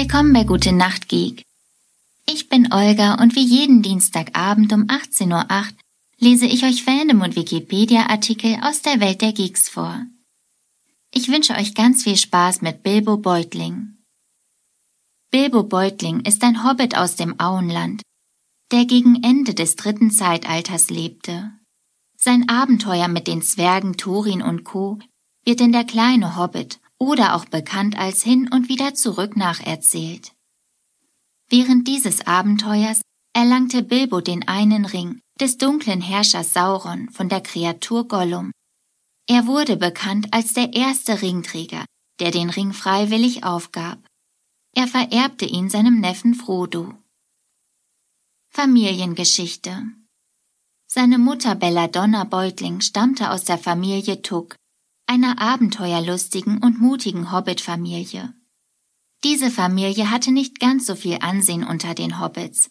Willkommen bei Gute Nacht Geek. Ich bin Olga und wie jeden Dienstagabend um 18.08 Uhr lese ich euch Fandom und Wikipedia-Artikel aus der Welt der Geeks vor. Ich wünsche euch ganz viel Spaß mit Bilbo Beutling. Bilbo Beutling ist ein Hobbit aus dem Auenland, der gegen Ende des dritten Zeitalters lebte. Sein Abenteuer mit den Zwergen Thorin und Co. wird in der kleine Hobbit oder auch bekannt als hin und wieder zurück nacherzählt. Während dieses Abenteuers erlangte Bilbo den einen Ring des dunklen Herrschers Sauron von der Kreatur Gollum. Er wurde bekannt als der erste Ringträger, der den Ring freiwillig aufgab. Er vererbte ihn seinem Neffen Frodo. Familiengeschichte Seine Mutter Belladonna Beutling stammte aus der Familie Tuck, einer abenteuerlustigen und mutigen Hobbit-Familie. Diese Familie hatte nicht ganz so viel Ansehen unter den Hobbits,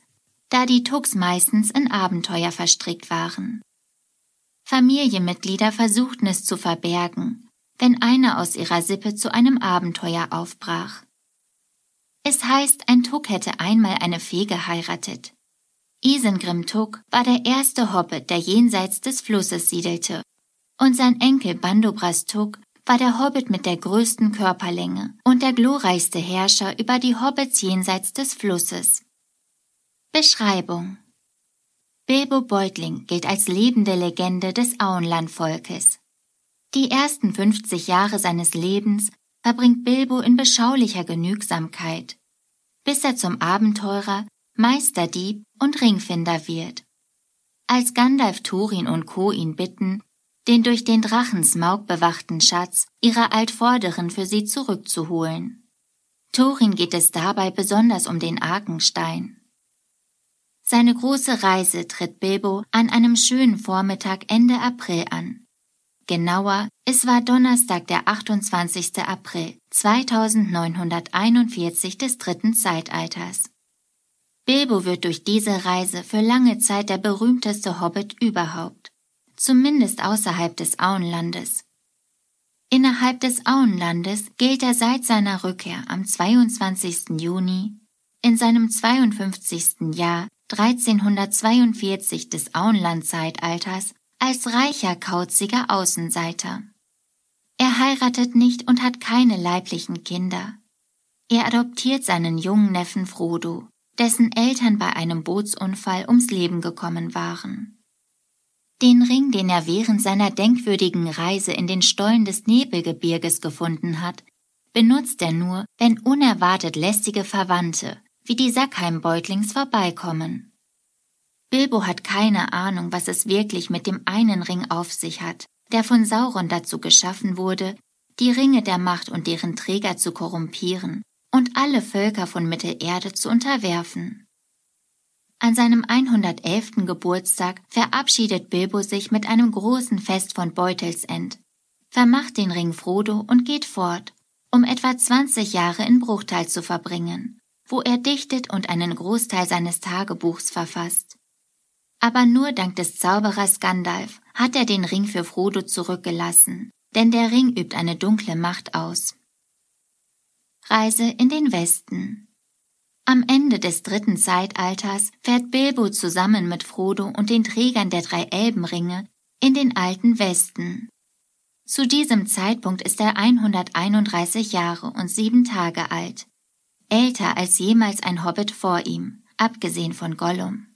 da die Tucks meistens in Abenteuer verstrickt waren. Familienmitglieder versuchten es zu verbergen, wenn einer aus ihrer Sippe zu einem Abenteuer aufbrach. Es heißt, ein Tuck hätte einmal eine Fee geheiratet. Isengrim Tuck war der erste Hobbit, der jenseits des Flusses siedelte, und sein Enkel Bandobras Tuck war der Hobbit mit der größten Körperlänge und der glorreichste Herrscher über die Hobbits jenseits des Flusses. Beschreibung Bilbo Beutling gilt als lebende Legende des Auenlandvolkes. Die ersten 50 Jahre seines Lebens verbringt Bilbo in beschaulicher Genügsamkeit, bis er zum Abenteurer, Meisterdieb und Ringfinder wird. Als Gandalf Thorin und Co. ihn bitten, den durch den Drachen Smaug bewachten Schatz ihrer Altvorderen für sie zurückzuholen. Thorin geht es dabei besonders um den Arkenstein. Seine große Reise tritt Bilbo an einem schönen Vormittag Ende April an. Genauer, es war Donnerstag, der 28. April 2941 des dritten Zeitalters. Bilbo wird durch diese Reise für lange Zeit der berühmteste Hobbit überhaupt, zumindest außerhalb des Auenlandes. Innerhalb des Auenlandes gilt er seit seiner Rückkehr am 22. Juni in seinem 52. Jahr 1342 des Auenlandzeitalters als reicher, kauziger Außenseiter. Er heiratet nicht und hat keine leiblichen Kinder. Er adoptiert seinen jungen Neffen Frodo, dessen Eltern bei einem Bootsunfall ums Leben gekommen waren. Den Ring, den er während seiner denkwürdigen Reise in den Stollen des Nebelgebirges gefunden hat, benutzt er nur, wenn unerwartet lästige Verwandte wie die Sackheimbeutlings vorbeikommen. Bilbo hat keine Ahnung, was es wirklich mit dem einen Ring auf sich hat, der von Sauron dazu geschaffen wurde, die Ringe der Macht und deren Träger zu korrumpieren und alle Völker von Mittelerde zu unterwerfen. An seinem 111. Geburtstag verabschiedet Bilbo sich mit einem großen Fest von Beutelsend, vermacht den Ring Frodo und geht fort, um etwa 20 Jahre in Bruchtal zu verbringen, wo er dichtet und einen Großteil seines Tagebuchs verfasst. Aber nur dank des Zauberers Gandalf hat er den Ring für Frodo zurückgelassen, denn der Ring übt eine dunkle Macht aus. Reise in den Westen Am Ende des dritten Zeitalters fährt Bilbo zusammen mit Frodo und den Trägern der drei Elbenringe in den alten Westen. Zu diesem Zeitpunkt ist er 131 Jahre und sieben Tage alt älter als jemals ein Hobbit vor ihm, abgesehen von Gollum.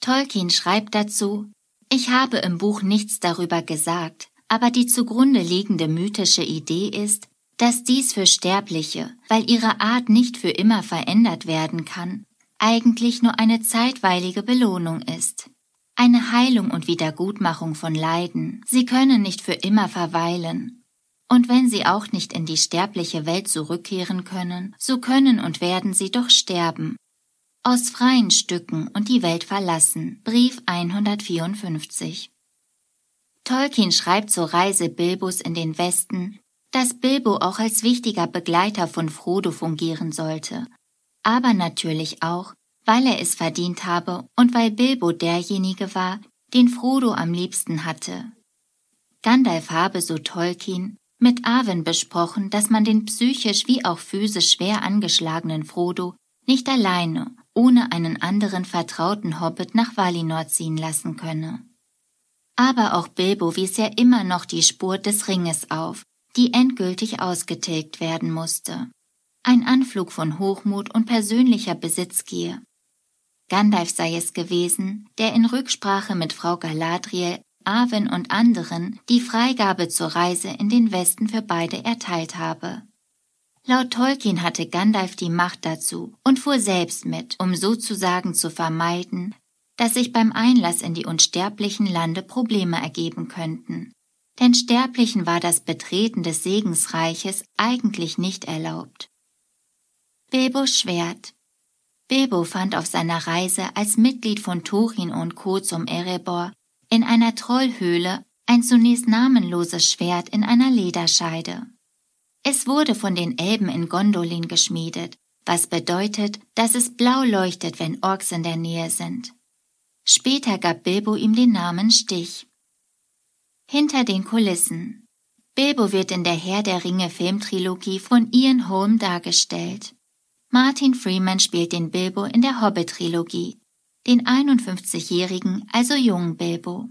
Tolkien schreibt dazu, ich habe im Buch nichts darüber gesagt, aber die zugrunde liegende mythische Idee ist, dass dies für Sterbliche, weil ihre Art nicht für immer verändert werden kann, eigentlich nur eine zeitweilige Belohnung ist. Eine Heilung und Wiedergutmachung von Leiden. Sie können nicht für immer verweilen, und wenn sie auch nicht in die sterbliche Welt zurückkehren können, so können und werden sie doch sterben. Aus freien Stücken und die Welt verlassen. Brief 154. Tolkien schreibt zur Reise Bilbos in den Westen, dass Bilbo auch als wichtiger Begleiter von Frodo fungieren sollte, aber natürlich auch, weil er es verdient habe und weil Bilbo derjenige war, den Frodo am liebsten hatte. Gandalf habe, so Tolkien, mit Arwen besprochen, dass man den psychisch wie auch physisch schwer angeschlagenen Frodo nicht alleine, ohne einen anderen vertrauten Hobbit nach Valinor ziehen lassen könne. Aber auch Bilbo wies ja immer noch die Spur des Ringes auf, die endgültig ausgetilgt werden musste. Ein Anflug von Hochmut und persönlicher Besitzgier. Gandalf sei es gewesen, der in Rücksprache mit Frau Galadriel, Arwen und anderen die Freigabe zur Reise in den Westen für beide erteilt habe. Laut Tolkien hatte Gandalf die Macht dazu und fuhr selbst mit, um sozusagen zu vermeiden, dass sich beim Einlass in die unsterblichen Lande Probleme ergeben könnten. Denn Sterblichen war das Betreten des Segensreiches eigentlich nicht erlaubt. Bilbos Schwert Bilbo fand auf seiner Reise als Mitglied von Turin und Co. zum Erebor in einer Trollhöhle ein zunächst namenloses Schwert in einer Lederscheide. Es wurde von den Elben in Gondolin geschmiedet, was bedeutet, dass es blau leuchtet, wenn Orks in der Nähe sind. Später gab Bilbo ihm den Namen Stich. Hinter den Kulissen. Bilbo wird in der Herr der Ringe Filmtrilogie von Ian Holm dargestellt. Martin Freeman spielt den Bilbo in der Hobbit-Trilogie, den 51-jährigen, also jungen Bilbo.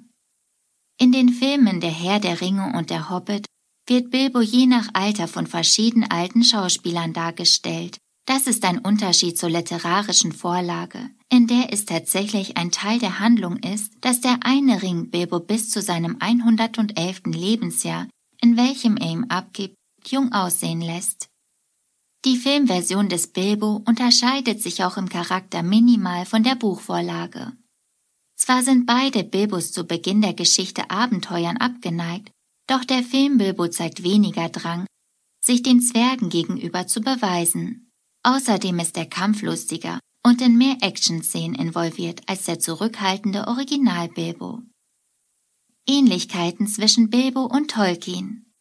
In den Filmen Der Herr der Ringe und der Hobbit wird Bilbo je nach Alter von verschiedenen alten Schauspielern dargestellt. Das ist ein Unterschied zur literarischen Vorlage, in der es tatsächlich ein Teil der Handlung ist, dass der eine Ring Bilbo bis zu seinem 111. Lebensjahr, in welchem er ihm abgibt, jung aussehen lässt. Die Filmversion des Bilbo unterscheidet sich auch im Charakter minimal von der Buchvorlage. Zwar sind beide Bilbos zu Beginn der Geschichte Abenteuern abgeneigt, doch der Film Bilbo zeigt weniger Drang, sich den Zwergen gegenüber zu beweisen. Außerdem ist er kampflustiger und in mehr Action-Szenen involviert als der zurückhaltende Original Bilbo. Ähnlichkeiten zwischen Bilbo und Tolkien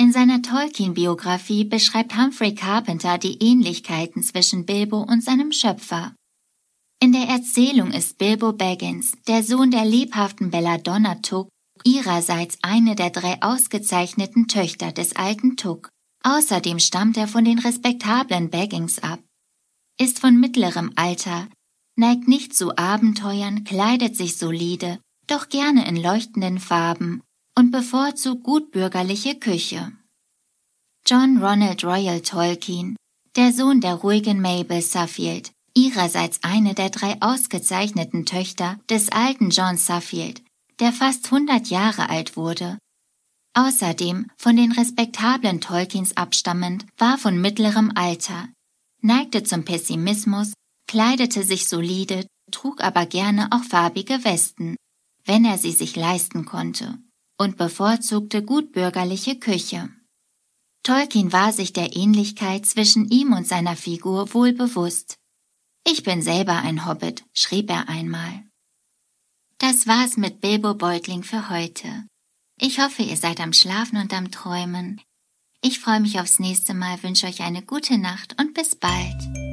in seiner Tolkien-Biografie beschreibt Humphrey Carpenter die Ähnlichkeiten zwischen Bilbo und seinem Schöpfer. In der Erzählung ist Bilbo Baggins, der Sohn der lebhaften Belladonna Tuck, ihrerseits eine der drei ausgezeichneten Töchter des alten Tuck. Außerdem stammt er von den respektablen Baggins ab. Ist von mittlerem Alter, neigt nicht zu Abenteuern, kleidet sich solide, doch gerne in leuchtenden Farben und bevorzugt gutbürgerliche Küche. John Ronald Royal Tolkien, der Sohn der ruhigen Mabel Suffield, ihrerseits eine der drei ausgezeichneten Töchter des alten John Suffield, der fast 100 Jahre alt wurde. Außerdem von den respektablen Tolkiens abstammend, war von mittlerem Alter, neigte zum Pessimismus, kleidete sich solide, trug aber gerne auch farbige Westen, wenn er sie sich leisten konnte und bevorzugte gutbürgerliche Küche. Tolkien war sich der Ähnlichkeit zwischen ihm und seiner Figur wohl bewusst. Ich bin selber ein Hobbit, schrieb er einmal. Das war's mit Bilbo Beutling für heute. Ich hoffe, ihr seid am Schlafen und am Träumen. Ich freue mich aufs nächste Mal, wünsche euch eine gute Nacht und bis bald.